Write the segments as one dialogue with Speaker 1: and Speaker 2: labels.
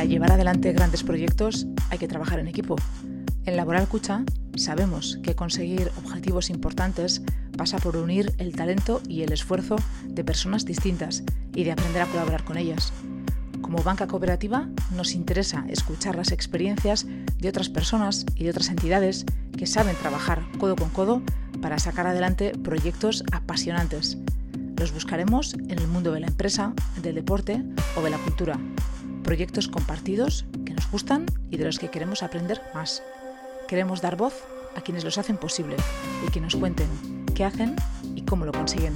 Speaker 1: Para llevar adelante grandes proyectos hay que trabajar en equipo. En Laboral Cucha sabemos que conseguir objetivos importantes pasa por unir el talento y el esfuerzo de personas distintas y de aprender a colaborar con ellas. Como banca cooperativa nos interesa escuchar las experiencias de otras personas y de otras entidades que saben trabajar codo con codo para sacar adelante proyectos apasionantes. Los buscaremos en el mundo de la empresa, del deporte o de la cultura. Proyectos compartidos que nos gustan y de los que queremos aprender más. Queremos dar voz a quienes los hacen posible y que nos cuenten qué hacen y cómo lo consiguen.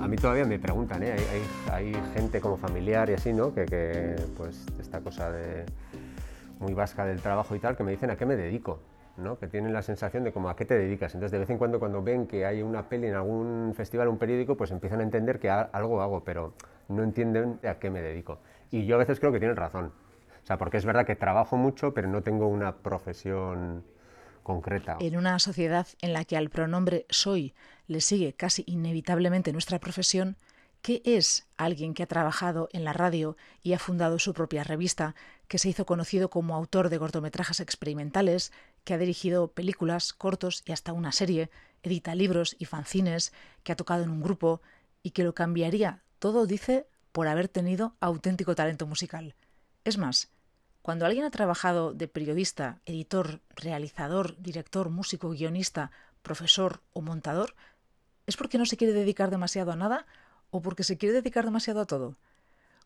Speaker 2: A mí todavía me preguntan, ¿eh? hay, gente como familiar y así, ¿no? Que, pues esta cosa de muy vasca del trabajo y tal, que me dicen a qué me dedico, ¿no? Que tienen la sensación de como a qué te dedicas. Entonces de vez en cuando cuando ven que hay una peli en algún festival, un periódico, pues empiezan a entender que algo hago, pero no entienden a qué me dedico. Y yo a veces creo que tienen razón. O sea, porque es verdad que trabajo mucho, pero no tengo una profesión concreta.
Speaker 1: En una sociedad en la que al pronombre soy le sigue casi inevitablemente nuestra profesión, ¿qué es alguien que ha trabajado en la radio y ha fundado su propia revista, que se hizo conocido como autor de cortometrajes experimentales, que ha dirigido películas, cortos y hasta una serie, edita libros y fanzines, que ha tocado en un grupo y que lo cambiaría todo, dice, por haber tenido auténtico talento musical? Es más, cuando alguien ha trabajado de periodista, editor, realizador, director, músico, guionista, profesor o montador, ¿es porque no se quiere dedicar demasiado a nada o porque se quiere dedicar demasiado a todo?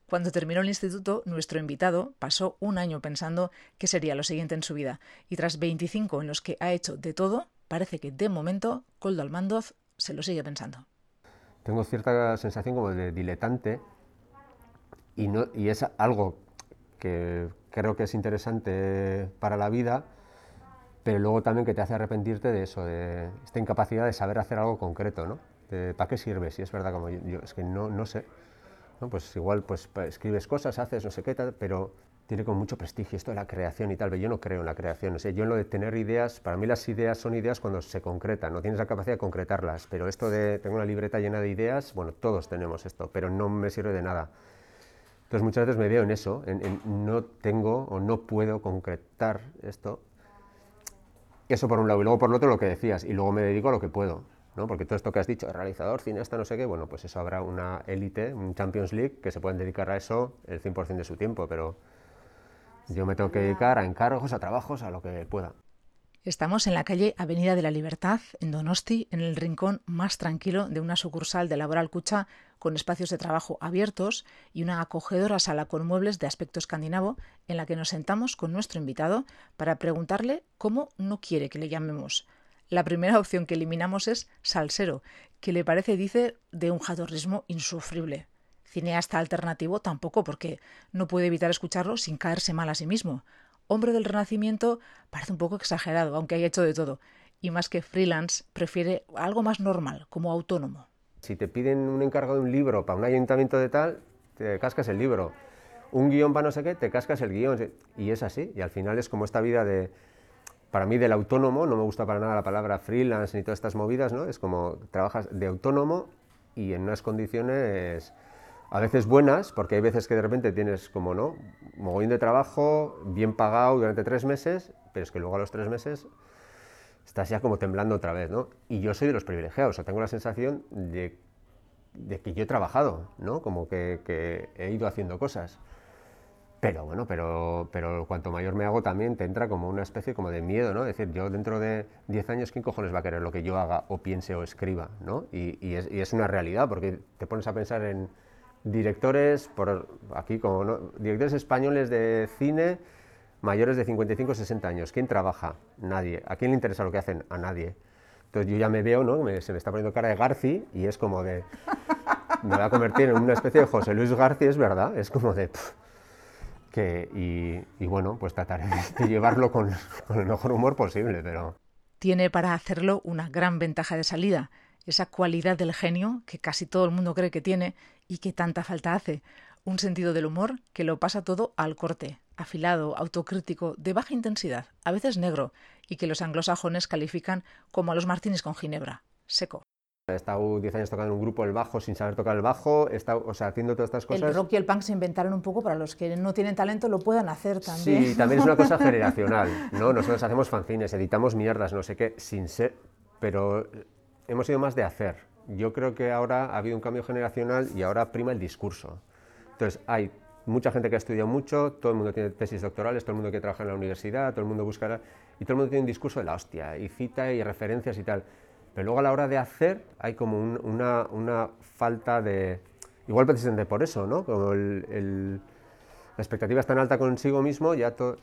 Speaker 1: Cuando terminó el instituto, nuestro invitado pasó un año pensando qué sería lo siguiente en su vida, y tras 25 en los que ha hecho de todo, parece que de momento Coldo Almandoz se lo sigue pensando.
Speaker 2: Tengo cierta sensación como de diletante y, no, y es algo que creo que es interesante para la vida, pero luego también que te hace arrepentirte de eso, de esta incapacidad de saber hacer algo concreto, ¿no? ¿Para qué sirve? Si es verdad, como yo, es que no, no sé. Pues igual pues escribes cosas, haces no sé qué, pero tiene con mucho prestigio esto de la creación y tal, pero yo no creo en la creación. O yo en lo de tener ideas, para mí las ideas son ideas cuando se concretan, no tienes la capacidad de concretarlas, pero esto de tengo una libreta llena de ideas, bueno, todos tenemos esto, pero no me sirve de nada. Entonces muchas veces me veo en eso, en, no tengo o no puedo concretar esto. Eso por un lado, y luego por el otro lo que decías, y luego me dedico a lo que puedo, ¿no? porque todo esto que has dicho, realizador, cineasta, no sé qué, bueno, pues eso habrá una élite, un Champions League, que se pueden dedicar a eso el 100% de su tiempo, pero yo me tengo que dedicar a encargos, a trabajos, a lo que pueda.
Speaker 1: Estamos en la calle Avenida de la Libertad, en Donosti, en el rincón más tranquilo de una sucursal de Laboral Cucha, con espacios de trabajo abiertos y una acogedora sala con muebles de aspecto escandinavo, en la que nos sentamos con nuestro invitado para preguntarle cómo no quiere que le llamemos. La primera opción que eliminamos es salsero, que le parece, dice, de un jatorrismo insufrible. Cineasta alternativo tampoco, porque no puede evitar escucharlo sin caerse mal a sí mismo hombre del Renacimiento parece un poco exagerado, aunque haya hecho de todo. Y más que freelance, prefiere algo más normal, como autónomo.
Speaker 2: Si te piden un encargo de un libro para un ayuntamiento de tal, te cascas el libro. Un guion para no sé qué, te cascas el guion. Y es así. Y al final es como esta vida de, para mí del autónomo, no me gusta para nada la palabra freelance ni todas estas movidas, ¿no? Es como trabajas de autónomo y en unas condiciones a veces buenas, porque hay veces que de repente tienes como, ¿no? Mogollón de trabajo, bien pagado durante tres meses, pero es que luego a los tres meses estás ya como temblando otra vez, ¿no? Y yo soy de los privilegiados, o sea, tengo la sensación de, que yo he trabajado, ¿no? Como que, he ido haciendo cosas. Pero bueno, pero, pero cuanto mayor me hago también te entra como una especie como de miedo, ¿no? Es decir, yo dentro de 10 años, ¿quién cojones va a querer lo que yo haga o piense o escriba, ¿no? Y, es, y es, una realidad, porque te pones a pensar en, directores, por aquí como directores españoles de cine mayores de 55 60 años. ¿Quién trabaja? Nadie. ¿A quién le interesa lo que hacen? A nadie. Entonces yo ya me veo, ¿no? se me está poniendo cara de Garci y es como de... Me voy a convertir en una especie de José Luis Garci, es verdad. Es como de... que, y, bueno, pues trataré de llevarlo con, con el mejor humor posible, pero...
Speaker 1: Tiene para hacerlo una gran ventaja de salida esa cualidad del genio que casi todo el mundo cree que tiene y que tanta falta hace, un sentido del humor que lo pasa todo al corte, afilado, autocrítico, de baja intensidad, a veces negro, y que los anglosajones califican como a los martinis con ginebra, seco.
Speaker 2: He estado 10 años tocando en un grupo el bajo sin saber tocar el bajo, he estado, o sea, haciendo todas estas cosas.
Speaker 1: El rock y el punk se inventaron un poco para los que no tienen talento lo puedan hacer también.
Speaker 2: Sí, también es una cosa generacional, ¿no? Nosotros hacemos fanzines, editamos mierdas, no sé qué, sin ser, pero hemos sido más de hacer. Yo creo que ahora ha habido un cambio generacional y ahora prima el discurso. Entonces, hay mucha gente que ha estudiado mucho, todo el mundo tiene tesis doctorales, todo el mundo que trabaja en la universidad, todo el mundo busca... Y todo el mundo tiene un discurso de la hostia, y cita y referencias y tal. Pero luego a la hora de hacer hay como una, falta de... Igual precisamente por eso, ¿no? Como el, la expectativa es tan alta consigo mismo, ya todo...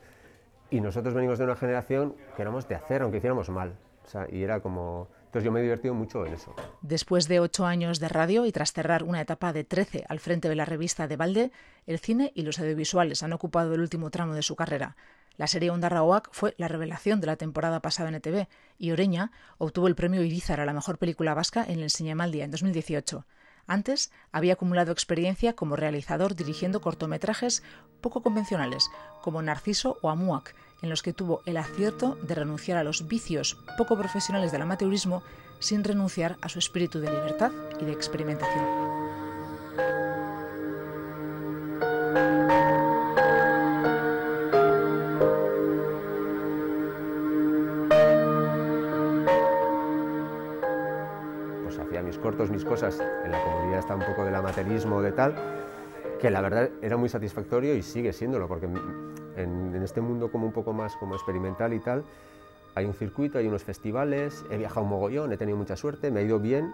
Speaker 2: Y nosotros venimos de una generación que éramos de hacer, aunque hiciéramos mal. O sea, y era como... Entonces yo me he divertido mucho en eso.
Speaker 1: Después de ocho años de radio y tras cerrar una etapa de trece al frente de la revista de Valde, el cine y los audiovisuales han ocupado el último tramo de su carrera. La serie Onda Raoak fue la revelación de la temporada pasada en ETV y Oreña obtuvo el premio Irizar a la mejor película vasca en el Cinemaldia en 2018. Antes había acumulado experiencia como realizador dirigiendo cortometrajes poco convencionales, como Narciso o Amuac, en los que tuvo el acierto de renunciar a los vicios poco profesionales del amateurismo sin renunciar a su espíritu de libertad y de experimentación.
Speaker 2: Cosas, en la comunidad está un poco del amateurismo, de tal, que la verdad era muy satisfactorio y sigue siéndolo, porque en, este mundo como un poco más como experimental y tal, hay un circuito, hay unos festivales, he viajado un mogollón, he tenido mucha suerte, me ha ido bien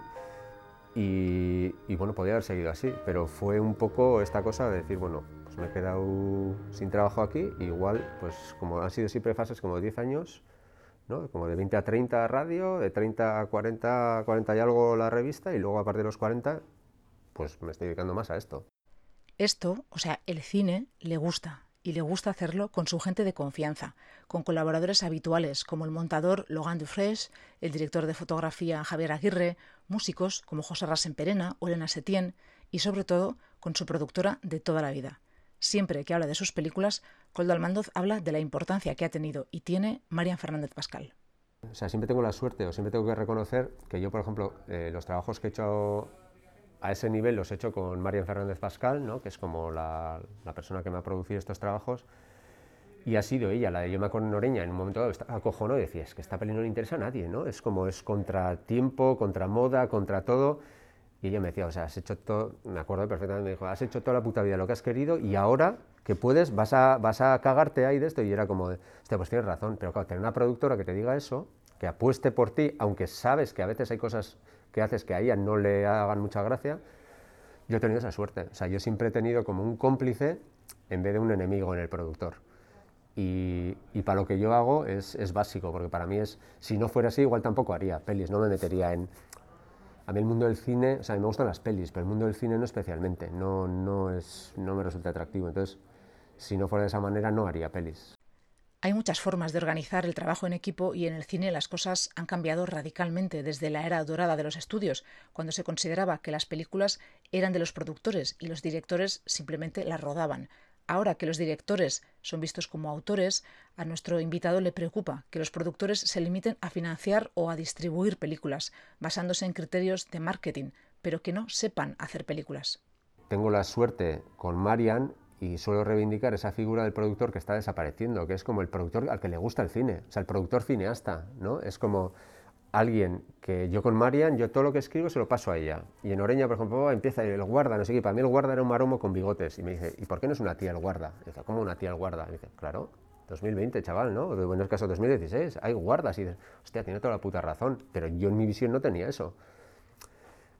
Speaker 2: y, bueno, podría haber seguido así, pero fue un poco esta cosa de decir, bueno, pues me he quedado sin trabajo aquí, igual, pues como han sido siempre fases como 10 años, como de 20 a 30 radio, de 30 a 40, 40 y algo la revista, y luego a partir de los 40, pues me estoy dedicando más a esto.
Speaker 1: Esto, o sea, el cine le gusta, y le gusta hacerlo con su gente de confianza, con colaboradores habituales como el montador Logan Dufresne, el director de fotografía Javier Aguirre, músicos como José Rasenperena o Elena Setién, y sobre todo con su productora de toda la vida. Siempre que habla de sus películas, Coldo Almandoz habla de la importancia que ha tenido y tiene Marian Fernández Pascal.
Speaker 2: O sea, siempre tengo la suerte o siempre tengo que reconocer que yo, por ejemplo, eh, los trabajos que he hecho a ese nivel los he hecho con Marian Fernández Pascal, ¿no? que es como la, persona que me ha producido estos trabajos, y ha sido ella, la de Yo me acuerdo en Oreña, en un momento dado acojonó y decía, es que esta peli no le interesa a nadie, ¿no? Es como, es contra tiempo, contra moda, contra todo, y ella me decía, o sea, has hecho todo, me acuerdo perfectamente, me dijo, has hecho toda la puta vida lo que has querido y ahora que puedes vas a, vas a cagarte ahí de esto. Y era como, hostia, pues tienes razón, pero claro, tener una productora que te diga eso, que apueste por ti, aunque sabes que a veces hay cosas que haces que a ella no le hagan mucha gracia, yo he tenido esa suerte. O sea, yo siempre he tenido como un cómplice en vez de un enemigo en el productor. Y, y, para lo que yo hago es, es, básico, porque para mí es, si no fuera así, igual tampoco haría pelis, no me metería en, a mí el mundo del cine, o sea, a mí me gustan las pelis, pero el mundo del cine no especialmente, no, no, es, no me resulta atractivo. Entonces, si no fuera de esa manera, no haría pelis.
Speaker 1: Hay muchas formas de organizar el trabajo en equipo y en el cine las cosas han cambiado radicalmente desde la era dorada de los estudios, cuando se consideraba que las películas eran de los productores y los directores simplemente las rodaban. Ahora que los directores son vistos como autores, a nuestro invitado le preocupa que los productores se limiten a financiar o a distribuir películas, basándose en criterios de marketing, pero que no sepan hacer películas.
Speaker 2: Tengo la suerte con Marian y suelo reivindicar esa figura del productor que está desapareciendo, que es como el productor al que le gusta el cine, o sea, el productor cineasta, ¿no? Es como alguien que yo con Marian, yo todo lo que escribo se lo paso a ella. Y en Oreña, por ejemplo, empieza el guarda, no sé qué, para mí el guarda era un maromo con bigotes. Y me dice, ¿y por qué no es una tía el guarda? Y dice, ¿cómo una tía el guarda? Y dice, claro, 2020, chaval, ¿no? De buenos casos 2016, hay guardas. Y dices, hostia, tiene toda la puta razón. Pero yo en mi visión no tenía eso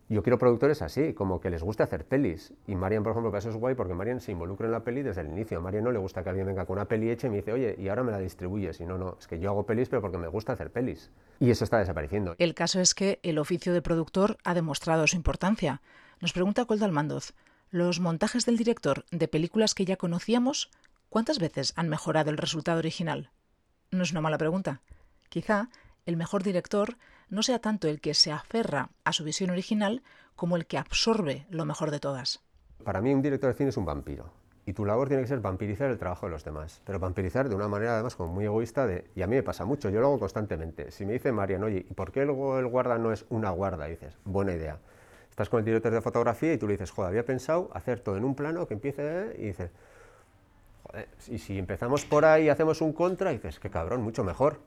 Speaker 2: yo quiero productores así, como que les guste hacer pelis. Y Marian, por ejemplo, eso es guay, porque Marian se involucra en la peli desde el inicio. A Marian no le gusta que alguien venga con una peli hecha y me dice, oye, y ahora me la distribuyes. Y no, no, es que yo hago pelis, pero porque me gusta hacer pelis. Y eso está desapareciendo.
Speaker 1: El caso es que el oficio de productor ha demostrado su importancia. Nos pregunta Coldo Almandoz, ¿los montajes del director de películas que ya conocíamos, cuántas veces han mejorado el resultado original? No es una mala pregunta. Quizá el mejor director no sea tanto el que se aferra a su visión original como el que absorbe lo mejor de todas.
Speaker 2: Para mí un director de cine es un vampiro y tu labor tiene que ser vampirizar el trabajo de los demás, pero vampirizar de una manera además como muy egoísta de, y a mí me pasa mucho, yo lo hago constantemente. Si me dice Marian, oye, ¿y por qué el guarda no es una guarda? Dices, buena idea. Estás con el director de fotografía y tú le dices, joder, había pensado hacer todo en un plano que empiece, y dices, joder, y si empezamos por ahí y hacemos un contra, y dices, qué cabrón, mucho mejor,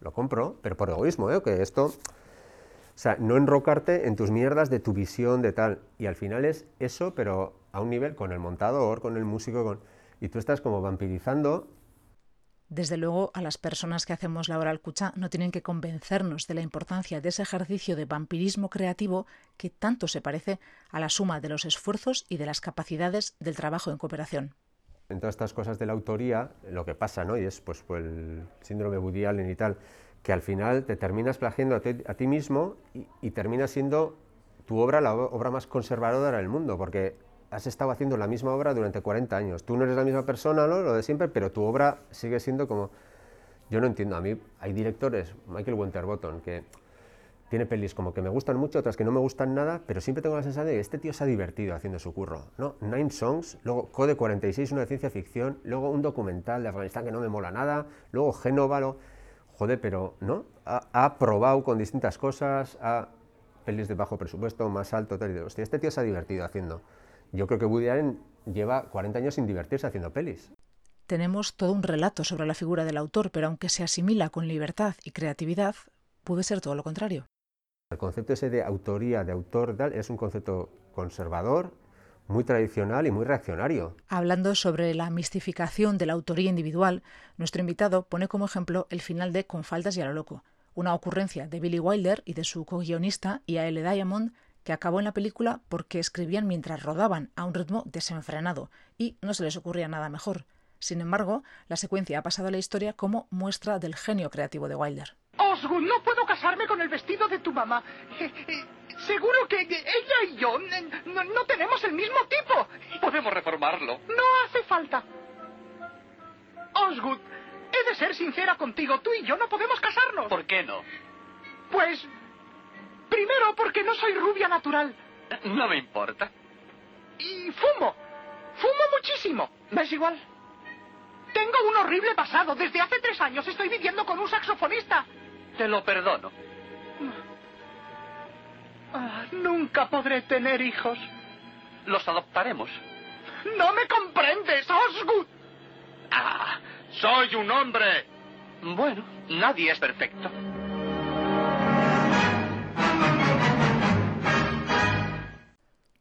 Speaker 2: lo compro, pero por egoísmo, ¿eh? que esto... O sea, no enrocarte en tus mierdas de tu visión, de tal. Y al final es eso, pero a un nivel con el montador, con el músico, con... y tú estás como vampirizando.
Speaker 1: Desde luego, a las personas que hacemos la oral cucha no tienen que convencernos de la importancia de ese ejercicio de vampirismo creativo que tanto se parece a la suma de los esfuerzos y de las capacidades del trabajo en cooperación.
Speaker 2: En todas estas cosas de la autoría, lo que pasa, ¿no? Y es pues, el síndrome Woody Allen y tal, que al final te terminas plagiando a ti, a ti mismo y, y termina siendo tu obra la obra más conservadora del mundo, porque has estado haciendo la misma obra durante 40 años. Tú no eres la misma persona, ¿no? lo de siempre, pero tu obra sigue siendo como... Yo no entiendo, a mí hay directores, Michael Winterbottom, que tiene pelis como que me gustan mucho, otras que no me gustan nada, pero siempre tengo la sensación de que este tío se ha divertido haciendo su curro. ¿no? Nine Songs, luego Code 46, una de ciencia ficción, luego un documental de Afganistán que no me mola nada, luego Génova, lo... joder, pero ¿no? Ha, ha, probado con distintas cosas, ha pelis de bajo presupuesto, más alto, tal y de hostia, este tío se ha divertido haciendo. Yo creo que Woody Allen lleva 40 años sin divertirse haciendo pelis.
Speaker 1: Tenemos todo un relato sobre la figura del autor, pero aunque se asimila con libertad y creatividad, puede ser todo lo contrario.
Speaker 2: El concepto ese de autoría, de autor, es un concepto conservador, muy tradicional y muy reaccionario.
Speaker 1: Hablando sobre la mistificación de la autoría individual, nuestro invitado pone como ejemplo el final de Con faltas y a lo loco, una ocurrencia de Billy Wilder y de su co-guionista L. Diamond que acabó en la película porque escribían mientras rodaban a un ritmo desenfrenado y no se les ocurría nada mejor. Sin embargo, la secuencia ha pasado a la historia como muestra del genio creativo de Wilder.
Speaker 3: Osgood, no puedo casarme con el vestido de tu mamá. Eh, eh, seguro que ella y yo no, no, tenemos el mismo tipo.
Speaker 4: Podemos reformarlo.
Speaker 3: No hace falta. Osgood, he de ser sincera contigo. Tú y yo no podemos casarnos.
Speaker 4: ¿Por qué no?
Speaker 3: Pues Primero, porque no soy rubia natural.
Speaker 4: No me importa.
Speaker 3: Y fumo. Fumo muchísimo. ¿Me es igual? Tengo un horrible pasado. Desde hace tres años estoy viviendo con un saxofonista.
Speaker 4: Te lo perdono.
Speaker 3: Ah, nunca podré tener hijos.
Speaker 4: Los adoptaremos.
Speaker 3: No me comprendes, Osgood.
Speaker 4: Ah, soy un hombre. Bueno, nadie es perfecto.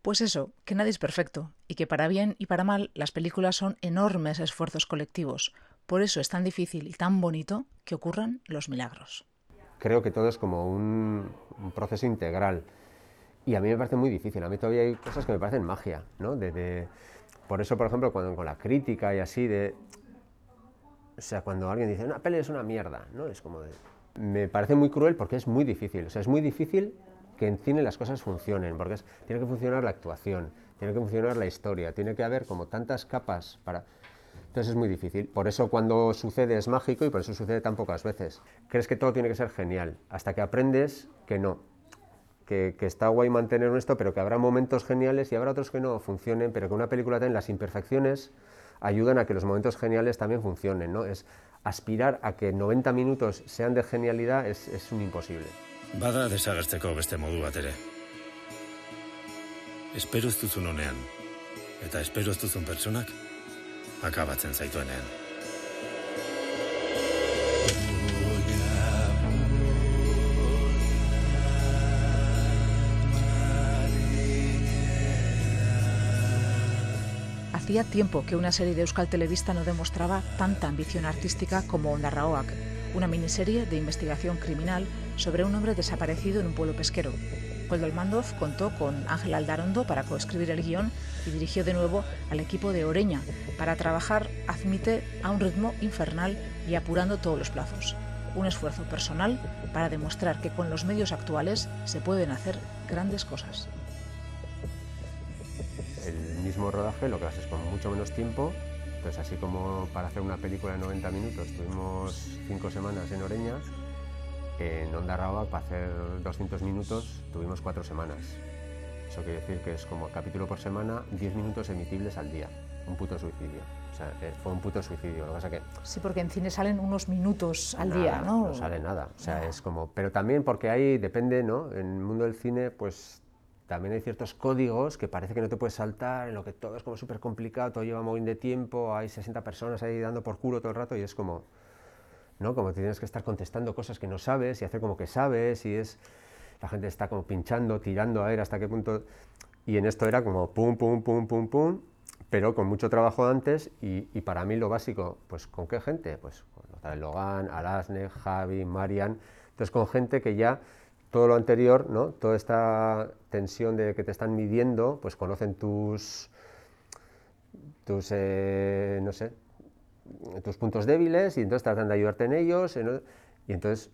Speaker 1: Pues eso, que nadie es perfecto y que para bien y para mal las películas son enormes esfuerzos colectivos. Por eso es tan difícil y tan bonito que ocurran los milagros.
Speaker 2: Creo que todo es como un, proceso integral y a mí me parece muy difícil. A mí todavía hay cosas que me parecen magia, ¿no? De, de, por eso, por ejemplo, cuando con la crítica y así de... O sea, cuando alguien dice, una peli es una mierda, ¿no? Es como de... Me parece muy cruel porque es muy difícil. O sea, es muy difícil que en cine las cosas funcionen, porque tiene que funcionar la actuación, tiene que funcionar la historia, tiene que haber como tantas capas para... Entonces es muy difícil. Por eso cuando sucede es mágico y por eso sucede tan pocas veces. Crees que todo tiene que ser genial, hasta que aprendes que no, que, que, está guay mantener esto, pero que habrá momentos geniales y habrá otros que no funcionen, pero que una película tiene las imperfecciones ayudan a que los momentos geniales también funcionen. ¿no? Es aspirar a que 90 minutos sean de genialidad es un imposible.
Speaker 5: Bada desagertzeko beste modu bat ere. Espero ez duzun honean, eta espero ez duzun pertsonak, akabatzen zaituenean.
Speaker 1: Hacía tiempo que una serie de Euskal Televista no demostraba tanta ambición artística como Ondarraoak, una miniserie de investigación criminal sobre un hombre desaparecido en un pueblo pesquero. Koldo contó con Ángel Aldarondo para coescribir el guion y dirigió de nuevo al equipo de Oreña para trabajar, admite, a un ritmo infernal y apurando todos los plazos. Un esfuerzo personal para demostrar que con los medios actuales se pueden hacer grandes cosas.
Speaker 2: El mismo rodaje lo que haces con mucho menos tiempo, entonces así como para hacer una película de 90 minutos tuvimos cinco semanas en Oreña, en Onda Raba para hacer 200 minutos tuvimos cuatro semanas. Eso quiere decir que es como capítulo por semana, 10 minutos emitibles al día. Un puto suicidio. O sea, eh, fue un puto suicidio. Lo que pasa que
Speaker 1: Sí, porque en cine salen unos minutos al día,
Speaker 2: Nada,
Speaker 1: ¿no?
Speaker 2: No sale nada. O sea, es como. Pero también porque ahí depende, ¿no? En el mundo del cine, pues también hay ciertos códigos que parece que no te puedes saltar, en lo que todo es como súper complicado, todo lleva muy de tiempo, hay 60 personas ahí dando por culo todo el rato y es como. ¿No? Como tienes que estar contestando cosas que no sabes y hacer como que sabes y es. La gente está como pinchando, tirando a ver hasta qué punto. Y en esto era como pum, pum, pum, pum, pum, pero con mucho trabajo antes y, y para mí lo básico, pues ¿con qué gente? Pues con Logan, Alasne, Javi, Marian, entonces con gente que ya todo lo anterior, ¿no? Toda esta tensión de que te están midiendo, pues conocen tus, tus eh, no sé, tus puntos débiles y entonces tratan de ayudarte en ellos. y entonces,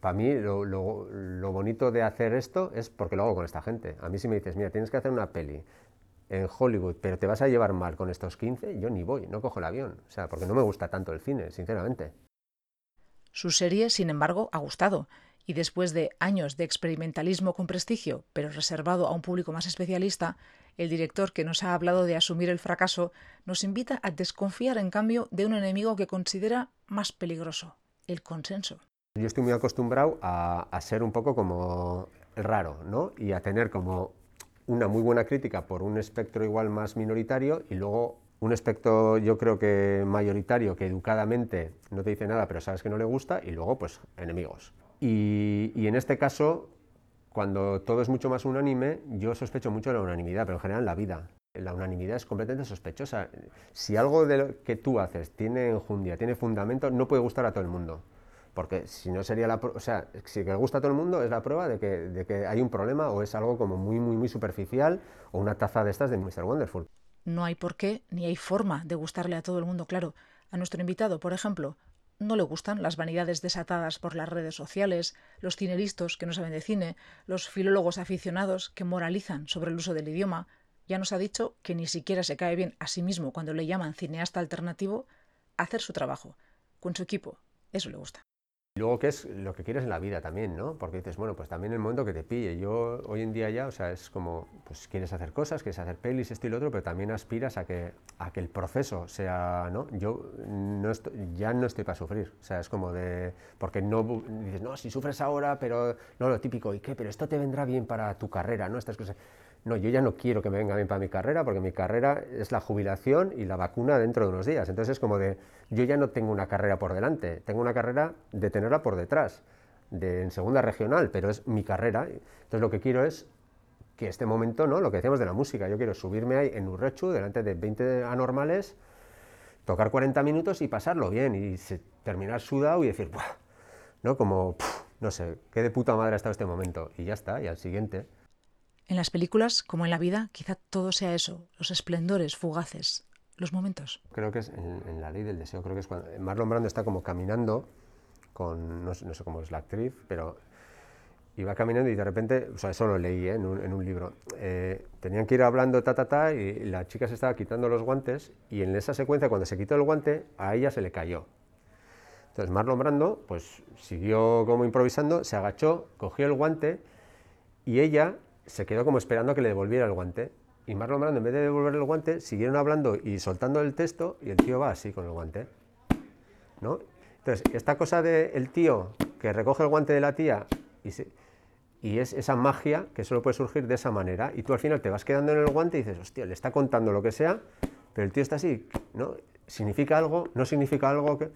Speaker 2: para mí, lo, lo- lo bonito de hacer esto es porque lo hago con esta gente. A mí si me dices, mira, tienes que hacer una peli en Hollywood, pero te vas a llevar mal con estos 15, yo ni voy, no cojo el avión. O sea, porque no me gusta tanto el cine, sinceramente.
Speaker 1: Su serie, sin embargo, ha gustado, y después de años de experimentalismo con prestigio, pero reservado a un público más especialista, el director que nos ha hablado de asumir el fracaso nos invita a desconfiar, en cambio, de un enemigo que considera más peligroso, el consenso.
Speaker 2: Yo estoy muy acostumbrado a, ser un poco como raro, ¿no? Y a tener como una muy buena crítica por un espectro igual más minoritario y luego un espectro yo creo que mayoritario que educadamente no te dice nada pero sabes que no le gusta y luego pues enemigos. Y, en este caso, cuando todo es mucho más unánime, yo sospecho mucho de la unanimidad, pero en general en la vida. La unanimidad es completamente sospechosa. Si algo de lo que tú haces tiene enjundia, tiene fundamento, no puede gustar a todo el mundo. Porque si no sería la... O sea, si le gusta a todo el mundo es la prueba de que, de que hay un problema o es algo como muy, muy, muy superficial o una taza de estas de Mr. Wonderful.
Speaker 1: No hay por qué ni hay forma de gustarle a todo el mundo, claro. A nuestro invitado, por ejemplo, no le gustan las vanidades desatadas por las redes sociales, los cineristas que no saben de cine, los filólogos aficionados que moralizan sobre el uso del idioma. Ya nos ha dicho que ni siquiera se cae bien a sí mismo cuando le llaman cineasta alternativo hacer su trabajo, con su equipo. Eso le gusta.
Speaker 2: Y luego, ¿qué es lo que quieres en la vida también, no? Porque dices, bueno, pues también el momento que te pille. Yo hoy en día ya, o sea, es como, pues quieres hacer cosas, quieres hacer pelis, esto y lo otro, pero también aspiras a que, a que el proceso sea, ¿no? Yo no estoy, ya no estoy para sufrir, o sea, es como de, porque no, dices, no, si sufres ahora, pero, no, lo típico, ¿y qué? Pero esto te vendrá bien para tu carrera, ¿no? Estas cosas. No, yo ya no quiero que me venga bien para mi carrera, porque mi carrera es la jubilación y la vacuna dentro de unos días. Entonces es como de, yo ya no tengo una carrera por delante, tengo una carrera de tenerla por detrás, de, en segunda regional, pero es mi carrera. Entonces lo que quiero es que este momento, ¿no? Lo que decíamos de la música, yo quiero subirme ahí en Urrechu, delante de 20 anormales, tocar 40 minutos y pasarlo bien, y terminar sudado y decir, "Buah", ¿no? Como, no sé, qué de puta madre ha estado este momento, y ya está, y al siguiente.
Speaker 1: En las películas, como en la vida, quizá todo sea eso, los esplendores fugaces, los momentos.
Speaker 2: creo que es en, la ley del deseo, creo que es cuando Marlon Brando está como caminando con, no sé, cómo es la actriz, pero iba caminando y de repente, o sea, eso lo leí ¿eh? en, un, en un libro, eh, tenían que ir hablando ta, ta, ta, y la chica se estaba quitando los guantes y en esa secuencia, cuando se quitó el guante, a ella se le cayó. Entonces Marlon Brando, pues siguió como improvisando, se agachó, cogió el guante y ella se quedó como esperando a que le devolviera el guante. Y Marlon Brando, en vez de devolverle el guante, siguieron hablando y soltando el texto y el tío va así con el guante. ¿no? Entonces, esta cosa del tío que recoge el guante de la tía y, y es esa magia que solo puede surgir de esa manera y tú al final te vas quedando en el guante y dices, hostia, le está contando lo que sea, pero el tío está así, ¿no? ¿Significa algo? ¿No significa algo? que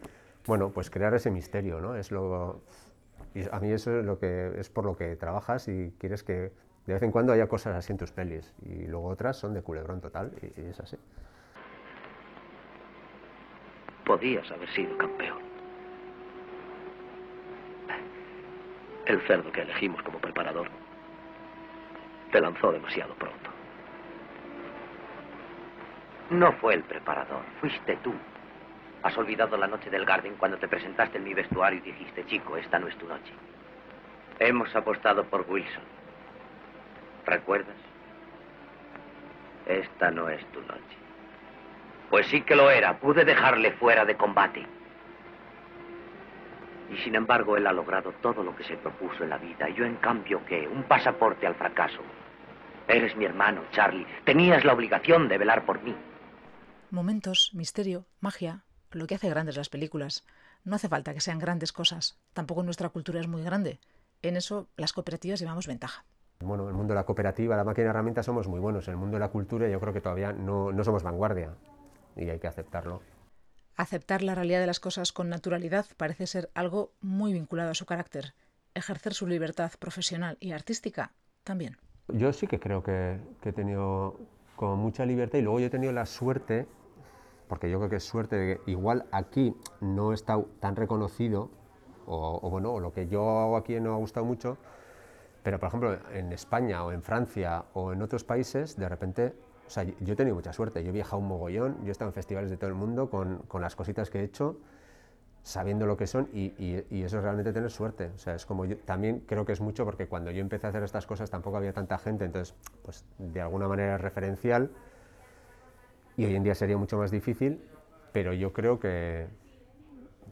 Speaker 2: Bueno, pues crear ese misterio, ¿no? Es lo... A mí eso es, lo que, es por lo que trabajas y quieres que de vez en cuando haya cosas así en tus pelis y luego otras son de culebrón total y, y es así.
Speaker 6: Podías haber sido campeón. El cerdo que elegimos como preparador te lanzó demasiado pronto.
Speaker 7: No fue el preparador, fuiste tú. Has olvidado la noche del Garden cuando te presentaste en mi vestuario y dijiste, chico, esta no es tu noche. Hemos apostado por Wilson. ¿Recuerdas? Esta no es tu noche. Pues sí que lo era. Pude dejarle fuera de combate. Y sin embargo, él ha logrado todo lo que se propuso en la vida. Yo, en cambio, ¿qué? Un pasaporte al fracaso. Eres mi hermano, Charlie. Tenías la obligación de velar por mí.
Speaker 1: Momentos, misterio, magia, lo que hace grandes las películas. No hace falta que sean grandes cosas. Tampoco nuestra cultura es muy grande. En eso las cooperativas llevamos ventaja.
Speaker 2: Bueno, en el mundo de la cooperativa, la máquina de herramientas somos muy buenos. En el mundo de la cultura yo creo que todavía no, no somos vanguardia y hay que aceptarlo.
Speaker 1: Aceptar la realidad de las cosas con naturalidad parece ser algo muy vinculado a su carácter. Ejercer su libertad profesional y artística también.
Speaker 2: Yo sí que creo que, que he tenido con mucha libertad y luego yo he tenido la suerte, porque yo creo que es suerte de que igual aquí no he estado tan reconocido, o, o bueno, lo que yo hago aquí no ha gustado mucho, pero por ejemplo en España o en Francia o en otros países, de repente o sea, yo he tenido mucha suerte, yo he viajado un mogollón, yo he estado en festivales de todo el mundo con, con las cositas que he hecho, sabiendo lo que son y, y, y, eso es realmente tener suerte. O sea, es como yo, también creo que es mucho porque cuando yo empecé a hacer estas cosas tampoco había tanta gente, entonces, pues de alguna manera es referencial y hoy en día sería mucho más difícil, pero yo creo que,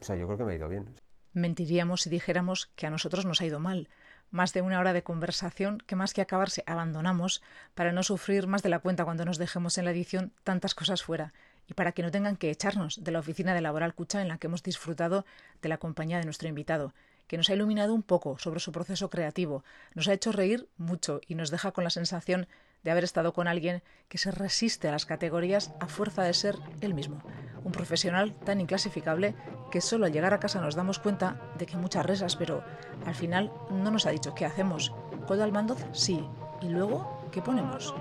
Speaker 2: o sea, yo creo que me ha ido bien.
Speaker 1: Mentiríamos si dijéramos que a nosotros nos ha ido mal más de una hora de conversación que más que acabarse abandonamos para no sufrir más de la cuenta cuando nos dejemos en la edición tantas cosas fuera y para que no tengan que echarnos de la oficina de Laboral Cucha en la que hemos disfrutado de la compañía de nuestro invitado, que nos ha iluminado un poco sobre su proceso creativo, nos ha hecho reír mucho y nos deja con la sensación de haber estado con alguien que se resiste a las categorías a fuerza de ser él mismo. Un profesional tan inclasificable que solo al llegar a casa nos damos cuenta de que muchas risas, pero al final no nos ha dicho qué hacemos. ¿Codo al mando? Sí. ¿Y luego qué ponemos?